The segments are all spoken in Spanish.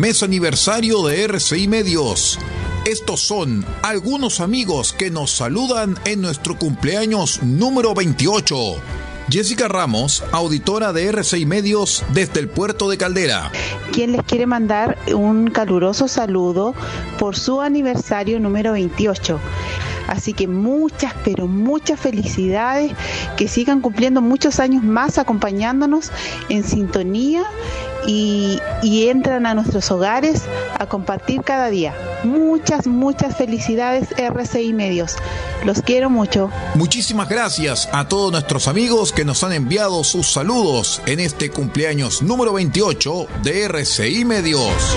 mes aniversario de RCI Medios. Estos son algunos amigos que nos saludan en nuestro cumpleaños número 28. Jessica Ramos, auditora de RCI Medios desde el puerto de Caldera. Quien les quiere mandar un caluroso saludo por su aniversario número 28. Así que muchas, pero muchas felicidades, que sigan cumpliendo muchos años más acompañándonos en sintonía y, entran a nuestros hogares a compartir cada día. Muchas, muchas felicidades RCI Medios. Los quiero mucho. Muchísimas gracias a todos nuestros amigos que nos han enviado sus saludos en este cumpleaños número 28 de RCI Medios.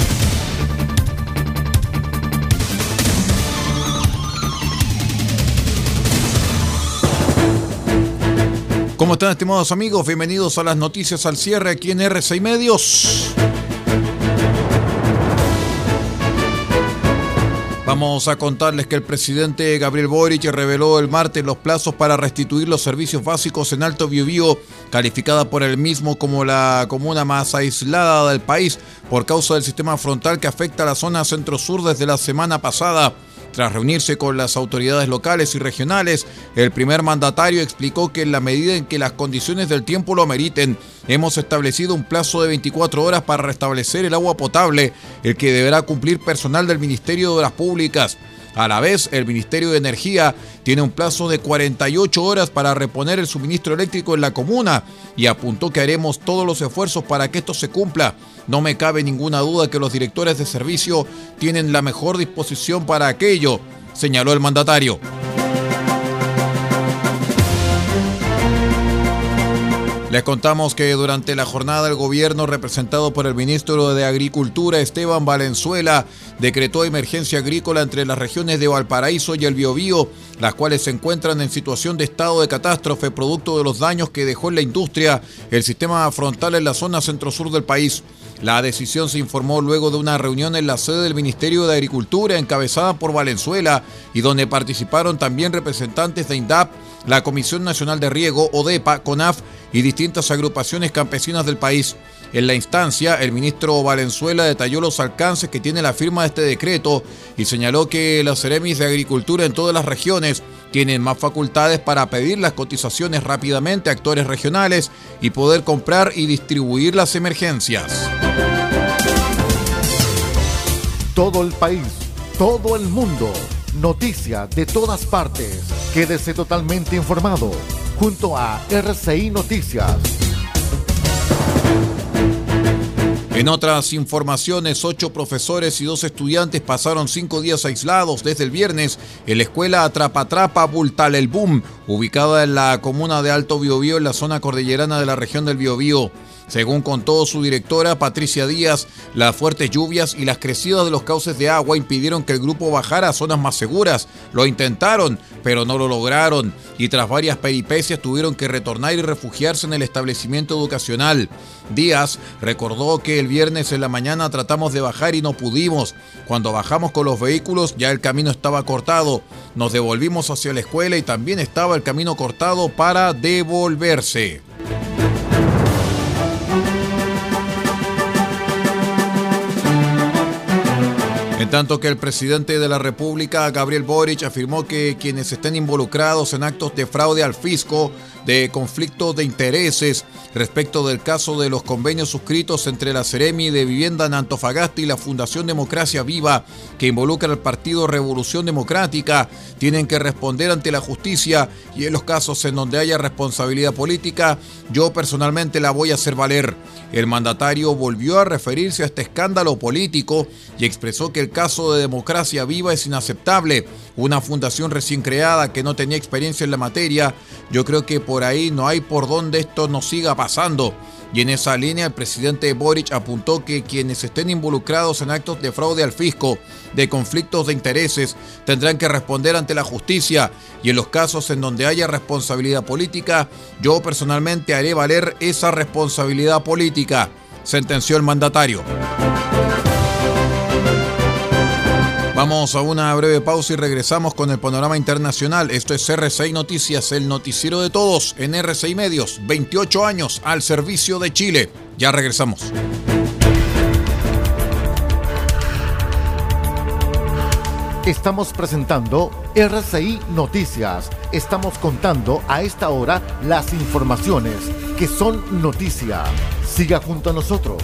¿Cómo están estimados amigos? Bienvenidos a las noticias al cierre aquí en R6 Medios. Vamos a contarles que el presidente Gabriel Boric reveló el martes los plazos para restituir los servicios básicos en Alto Biobío, calificada por él mismo como la comuna más aislada del país por causa del sistema frontal que afecta a la zona centro-sur desde la semana pasada. Tras reunirse con las autoridades locales y regionales, el primer mandatario explicó que en la medida en que las condiciones del tiempo lo ameriten, hemos establecido un plazo de 24 horas para restablecer el agua potable, el que deberá cumplir personal del Ministerio de Obras Públicas. A la vez, el Ministerio de Energía tiene un plazo de 48 horas para reponer el suministro eléctrico en la comuna y apuntó que haremos todos los esfuerzos para que esto se cumpla. No me cabe ninguna duda que los directores de servicio tienen la mejor disposición para aquello, señaló el mandatario. Les contamos que durante la jornada el gobierno representado por el ministro de Agricultura Esteban Valenzuela decretó emergencia agrícola entre las regiones de Valparaíso y el Biobío, las cuales se encuentran en situación de estado de catástrofe producto de los daños que dejó en la industria el sistema frontal en la zona centro-sur del país. La decisión se informó luego de una reunión en la sede del Ministerio de Agricultura encabezada por Valenzuela y donde participaron también representantes de INDAP, la Comisión Nacional de Riego, ODEPA, CONAF y distintas agrupaciones campesinas del país. En la instancia, el ministro Valenzuela detalló los alcances que tiene la firma de este decreto y señaló que las Ceremis de Agricultura en todas las regiones tienen más facultades para pedir las cotizaciones rápidamente a actores regionales y poder comprar y distribuir las emergencias. Todo el país, todo el mundo, noticias de todas partes. Quédese totalmente informado junto a RCI Noticias. En otras informaciones, ocho profesores y dos estudiantes pasaron cinco días aislados desde el viernes en la escuela Atrapatrapa Bultal El Boom, ubicada en la comuna de Alto Biobío, en la zona cordillerana de la región del Biobío. Según contó su directora Patricia Díaz, las fuertes lluvias y las crecidas de los cauces de agua impidieron que el grupo bajara a zonas más seguras. Lo intentaron, pero no lo lograron y tras varias peripecias tuvieron que retornar y refugiarse en el establecimiento educacional. Díaz recordó que el viernes en la mañana tratamos de bajar y no pudimos. Cuando bajamos con los vehículos ya el camino estaba cortado. Nos devolvimos hacia la escuela y también estaba el camino cortado para devolverse. En tanto que el presidente de la República, Gabriel Boric, afirmó que quienes estén involucrados en actos de fraude al fisco, de conflictos de intereses respecto del caso de los convenios suscritos entre la Ceremi de Vivienda en Antofagasta y la Fundación Democracia Viva, que involucra al Partido Revolución Democrática, tienen que responder ante la justicia y en los casos en donde haya responsabilidad política, yo personalmente la voy a hacer valer. El mandatario volvió a referirse a este escándalo político y expresó que el caso de Democracia Viva es inaceptable. Una fundación recién creada que no tenía experiencia en la materia, yo creo que por ahí no hay por dónde esto nos siga pasando. Y en esa línea el presidente Boric apuntó que quienes estén involucrados en actos de fraude al fisco, de conflictos de intereses, tendrán que responder ante la justicia y en los casos en donde haya responsabilidad política, yo personalmente haré valer esa responsabilidad política, sentenció el mandatario. Vamos a una breve pausa y regresamos con el panorama internacional. Esto es RCI Noticias, el noticiero de todos en RCI Medios. 28 años al servicio de Chile. Ya regresamos. Estamos presentando RCI Noticias. Estamos contando a esta hora las informaciones que son noticia. Siga junto a nosotros.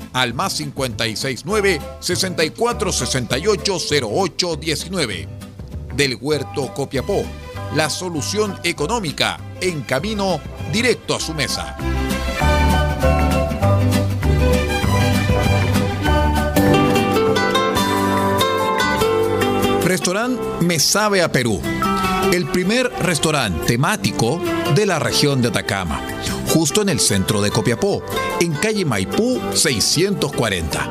al más 569 6468 0819. Del Huerto Copiapó, la solución económica en camino directo a su mesa. Restaurante Me Sabe a Perú. El primer restaurante temático de la región de Atacama justo en el centro de Copiapó, en calle Maipú 640.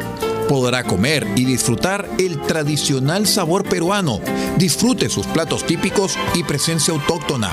Podrá comer y disfrutar el tradicional sabor peruano. Disfrute sus platos típicos y presencia autóctona.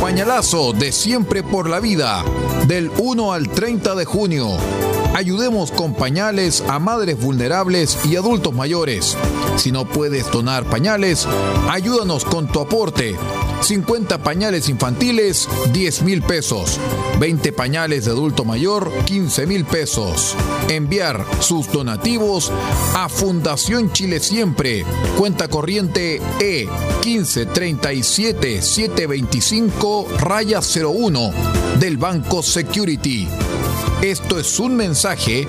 Pañalazo de Siempre por la Vida, del 1 al 30 de junio. Ayudemos con pañales a madres vulnerables y adultos mayores. Si no puedes donar pañales, ayúdanos con tu aporte. 50 pañales infantiles, 10 mil pesos. 20 pañales de adulto mayor, 15 mil pesos. Enviar sus donativos a Fundación Chile Siempre. Cuenta corriente E 1537 725 raya 01 del Banco Security. Esto es un mensaje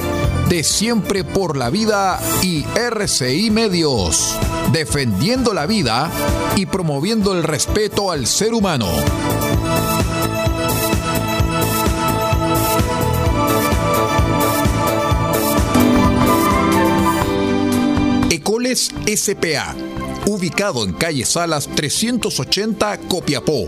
de Siempre por la Vida y RCI Medios, defendiendo la vida y promoviendo el respeto al ser humano. Ecoles SPA, ubicado en calle Salas 380 Copiapó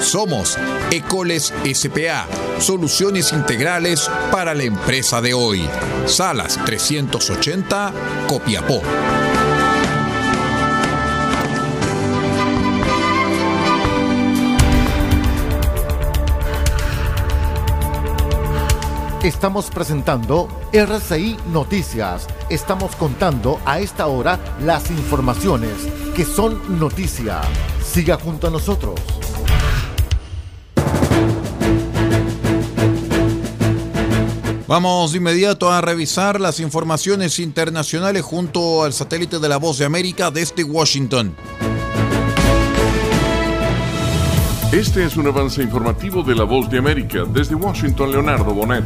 somos Ecoles SPA, soluciones integrales para la empresa de hoy. Salas 380, Copiapó. Estamos presentando RCI Noticias. Estamos contando a esta hora las informaciones que son noticia. Siga junto a nosotros. Vamos de inmediato a revisar las informaciones internacionales junto al satélite de la Voz de América desde Washington. Este es un avance informativo de La Voz de América. Desde Washington, Leonardo Bonet.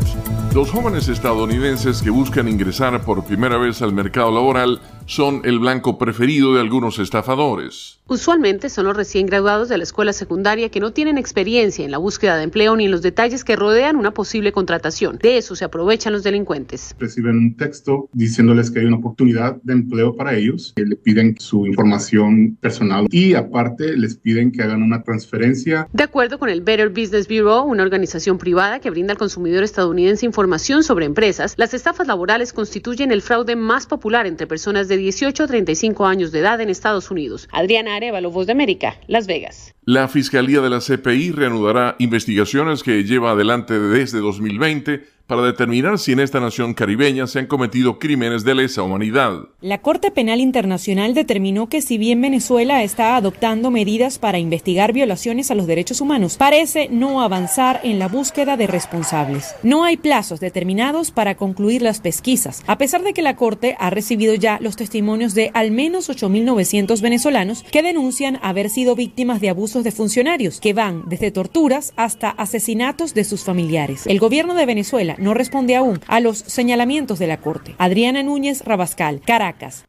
Los jóvenes estadounidenses que buscan ingresar por primera vez al mercado laboral son el blanco preferido de algunos estafadores. Usualmente son los recién graduados de la escuela secundaria que no tienen experiencia en la búsqueda de empleo ni en los detalles que rodean una posible contratación. De eso se aprovechan los delincuentes. Reciben un texto diciéndoles que hay una oportunidad de empleo para ellos, que le piden su información personal y aparte les piden que hagan una transferencia. De acuerdo con el Better Business Bureau, una organización privada que brinda al consumidor estadounidense información sobre empresas, las estafas laborales constituyen el fraude más popular entre personas de 18 a 35 años de edad en Estados Unidos. Adriana Arevalo, Voz de América, Las Vegas. La Fiscalía de la CPI reanudará investigaciones que lleva adelante desde 2020 para determinar si en esta nación caribeña se han cometido crímenes de lesa humanidad. La Corte Penal Internacional determinó que si bien Venezuela está adoptando medidas para investigar violaciones a los derechos humanos, parece no avanzar en la búsqueda de responsables. No hay plazos determinados para concluir las pesquisas, a pesar de que la Corte ha recibido ya los testimonios de al menos 8.900 venezolanos que denuncian haber sido víctimas de abusos de funcionarios, que van desde torturas hasta asesinatos de sus familiares. El gobierno de Venezuela no responde aún a los señalamientos de la Corte. Adriana Núñez Rabascal, Caracas.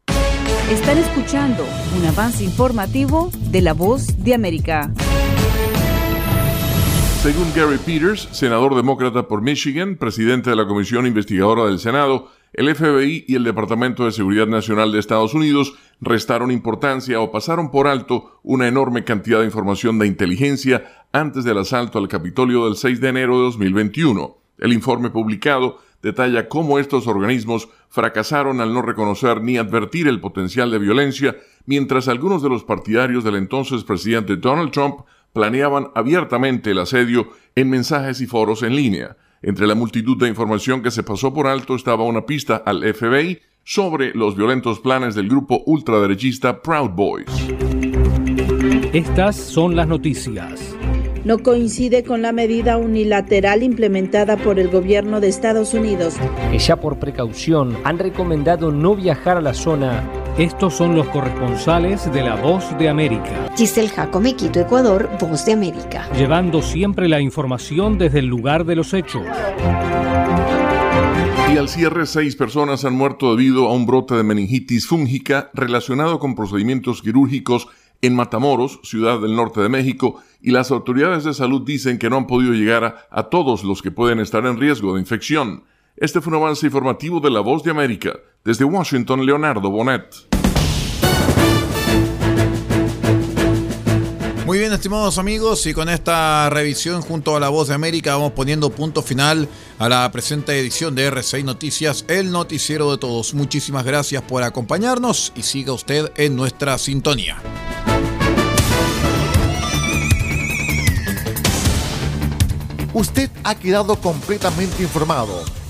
Están escuchando un avance informativo de La Voz de América. Según Gary Peters, senador demócrata por Michigan, presidente de la Comisión Investigadora del Senado, el FBI y el Departamento de Seguridad Nacional de Estados Unidos restaron importancia o pasaron por alto una enorme cantidad de información de inteligencia antes del asalto al Capitolio del 6 de enero de 2021. El informe publicado detalla cómo estos organismos fracasaron al no reconocer ni advertir el potencial de violencia, mientras algunos de los partidarios del entonces presidente Donald Trump planeaban abiertamente el asedio en mensajes y foros en línea. Entre la multitud de información que se pasó por alto estaba una pista al FBI sobre los violentos planes del grupo ultraderechista Proud Boys. Estas son las noticias no coincide con la medida unilateral implementada por el gobierno de Estados Unidos. Que ya por precaución han recomendado no viajar a la zona. Estos son los corresponsales de La Voz de América. Giselle Jacome, Quito, Ecuador, Voz de América. Llevando siempre la información desde el lugar de los hechos. Y al cierre, seis personas han muerto debido a un brote de meningitis fúngica relacionado con procedimientos quirúrgicos en Matamoros, ciudad del norte de México, y las autoridades de salud dicen que no han podido llegar a, todos los que pueden estar en riesgo de infección. Este fue un avance informativo de La Voz de América. Desde Washington, Leonardo Bonet. Muy bien, estimados amigos, y con esta revisión junto a La Voz de América vamos poniendo punto final a la presente edición de R6 Noticias, el noticiero de todos. Muchísimas gracias por acompañarnos y siga usted en nuestra sintonía. Usted ha quedado completamente informado.